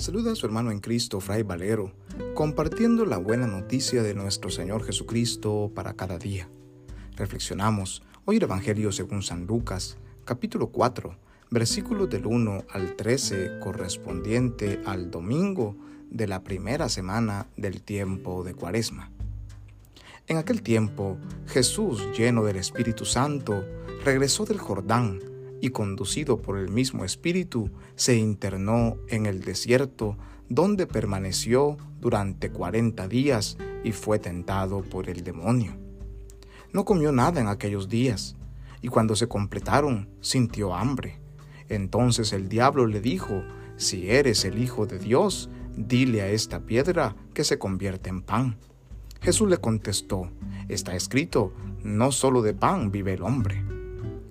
Saluda a su hermano en Cristo, Fray Valero, compartiendo la buena noticia de nuestro Señor Jesucristo para cada día. Reflexionamos hoy el Evangelio según San Lucas, capítulo 4, versículos del 1 al 13, correspondiente al domingo de la primera semana del tiempo de Cuaresma. En aquel tiempo, Jesús, lleno del Espíritu Santo, regresó del Jordán y conducido por el mismo Espíritu, se internó en el desierto, donde permaneció durante cuarenta días y fue tentado por el demonio. No comió nada en aquellos días, y cuando se completaron sintió hambre. Entonces el diablo le dijo, Si eres el Hijo de Dios, dile a esta piedra que se convierte en pan. Jesús le contestó, Está escrito, no solo de pan vive el hombre.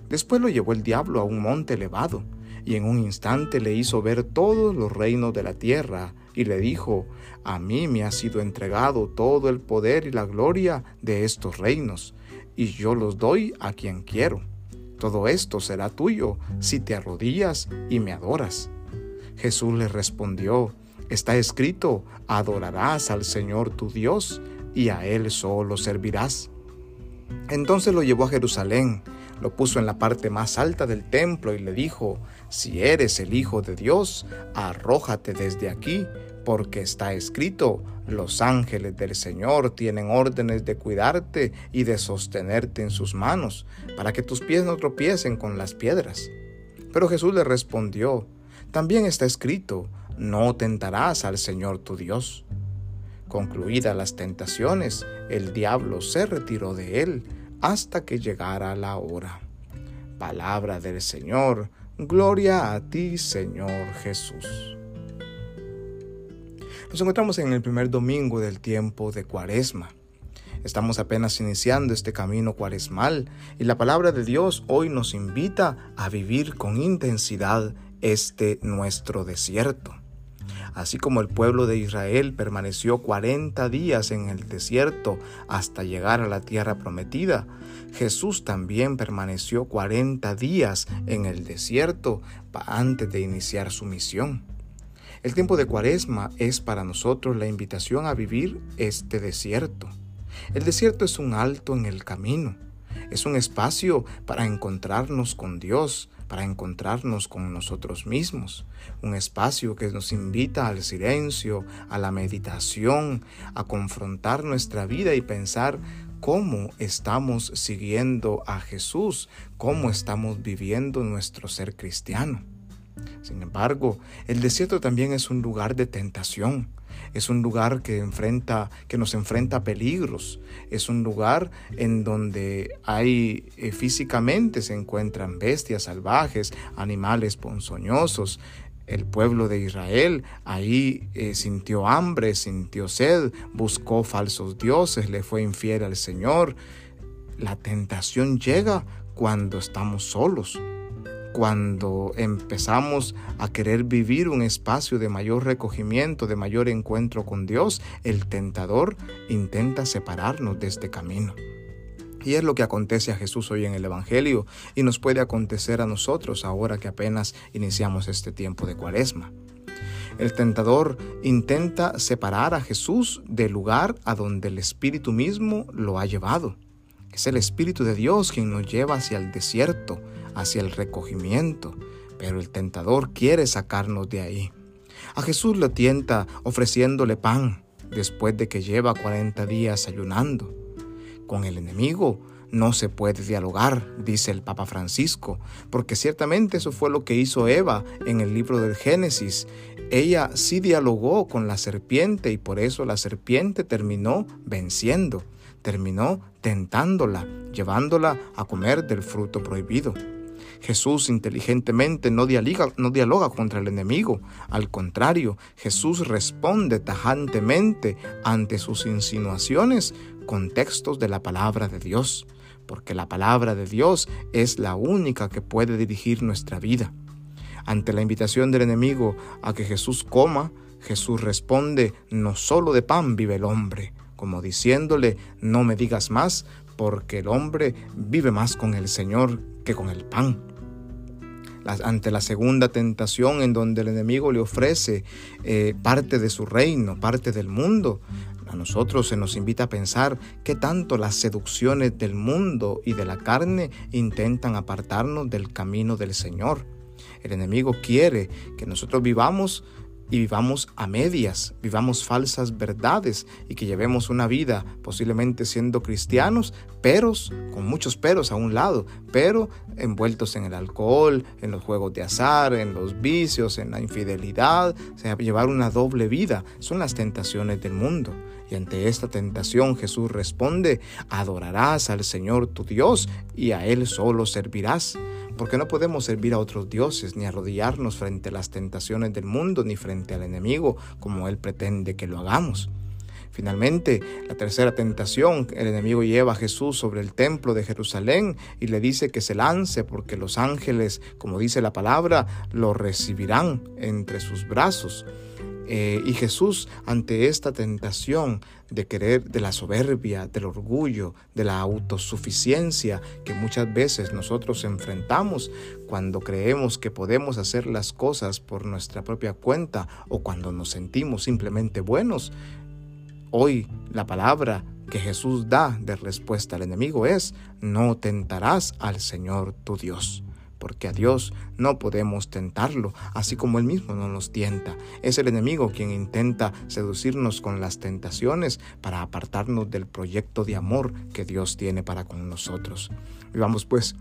Después lo llevó el diablo a un monte elevado, y en un instante le hizo ver todos los reinos de la tierra, y le dijo, A mí me ha sido entregado todo el poder y la gloria de estos reinos, y yo los doy a quien quiero. Todo esto será tuyo si te arrodillas y me adoras. Jesús le respondió, Está escrito, adorarás al Señor tu Dios, y a Él solo servirás. Entonces lo llevó a Jerusalén, lo puso en la parte más alta del templo y le dijo, si eres el Hijo de Dios, arrójate desde aquí, porque está escrito, los ángeles del Señor tienen órdenes de cuidarte y de sostenerte en sus manos, para que tus pies no tropiecen con las piedras. Pero Jesús le respondió, también está escrito, no tentarás al Señor tu Dios. Concluidas las tentaciones, el diablo se retiró de él hasta que llegara la hora. Palabra del Señor, gloria a ti Señor Jesús. Nos encontramos en el primer domingo del tiempo de Cuaresma. Estamos apenas iniciando este camino cuaresmal y la palabra de Dios hoy nos invita a vivir con intensidad este nuestro desierto. Así como el pueblo de Israel permaneció 40 días en el desierto hasta llegar a la tierra prometida, Jesús también permaneció 40 días en el desierto antes de iniciar su misión. El tiempo de Cuaresma es para nosotros la invitación a vivir este desierto. El desierto es un alto en el camino, es un espacio para encontrarnos con Dios, para encontrarnos con nosotros mismos, un espacio que nos invita al silencio, a la meditación, a confrontar nuestra vida y pensar cómo estamos siguiendo a Jesús, cómo estamos viviendo nuestro ser cristiano. Sin embargo, el desierto también es un lugar de tentación, es un lugar que enfrenta que nos enfrenta a peligros, es un lugar en donde hay eh, físicamente se encuentran bestias salvajes, animales ponzoñosos. El pueblo de Israel ahí eh, sintió hambre, sintió sed, buscó falsos dioses, le fue infiel al Señor. La tentación llega cuando estamos solos, cuando empezamos a querer vivir un espacio de mayor recogimiento, de mayor encuentro con Dios, el tentador intenta separarnos de este camino. Y es lo que acontece a Jesús hoy en el Evangelio y nos puede acontecer a nosotros ahora que apenas iniciamos este tiempo de cuaresma. El tentador intenta separar a Jesús del lugar a donde el Espíritu mismo lo ha llevado. Es el Espíritu de Dios quien nos lleva hacia el desierto, hacia el recogimiento, pero el tentador quiere sacarnos de ahí. A Jesús lo tienta ofreciéndole pan después de que lleva 40 días ayunando. Con el enemigo no se puede dialogar, dice el Papa Francisco, porque ciertamente eso fue lo que hizo Eva en el libro del Génesis. Ella sí dialogó con la serpiente y por eso la serpiente terminó venciendo, terminó tentándola, llevándola a comer del fruto prohibido. Jesús inteligentemente no dialoga, no dialoga contra el enemigo. Al contrario, Jesús responde tajantemente ante sus insinuaciones con textos de la palabra de Dios, porque la palabra de Dios es la única que puede dirigir nuestra vida. Ante la invitación del enemigo a que Jesús coma, Jesús responde, no solo de pan vive el hombre, como diciéndole, no me digas más, porque el hombre vive más con el Señor que con el pan. ante la segunda tentación en donde el enemigo le ofrece eh, parte de su reino, parte del mundo, a nosotros se nos invita a pensar que tanto las seducciones del mundo y de la carne intentan apartarnos del camino del Señor. El enemigo quiere que nosotros vivamos y vivamos a medias, vivamos falsas verdades y que llevemos una vida posiblemente siendo cristianos, peros, con muchos peros a un lado, pero envueltos en el alcohol, en los juegos de azar, en los vicios, en la infidelidad, o sea, llevar una doble vida, son las tentaciones del mundo. Y ante esta tentación Jesús responde, adorarás al Señor tu Dios y a Él solo servirás porque no podemos servir a otros dioses ni arrodillarnos frente a las tentaciones del mundo ni frente al enemigo como él pretende que lo hagamos. Finalmente, la tercera tentación, el enemigo lleva a Jesús sobre el templo de Jerusalén y le dice que se lance porque los ángeles, como dice la palabra, lo recibirán entre sus brazos. Eh, y Jesús, ante esta tentación de querer, de la soberbia, del orgullo, de la autosuficiencia que muchas veces nosotros enfrentamos cuando creemos que podemos hacer las cosas por nuestra propia cuenta o cuando nos sentimos simplemente buenos, hoy la palabra que Jesús da de respuesta al enemigo es, no tentarás al Señor tu Dios porque a Dios no podemos tentarlo, así como Él mismo no nos tienta. Es el enemigo quien intenta seducirnos con las tentaciones para apartarnos del proyecto de amor que Dios tiene para con nosotros. Vivamos pues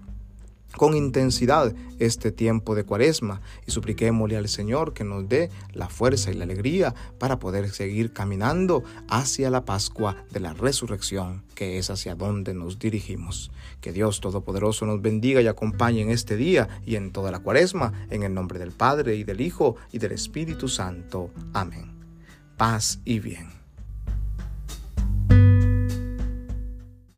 con intensidad este tiempo de cuaresma y supliquémosle al Señor que nos dé la fuerza y la alegría para poder seguir caminando hacia la Pascua de la resurrección, que es hacia donde nos dirigimos. Que Dios Todopoderoso nos bendiga y acompañe en este día y en toda la cuaresma, en el nombre del Padre y del Hijo y del Espíritu Santo. Amén. Paz y bien.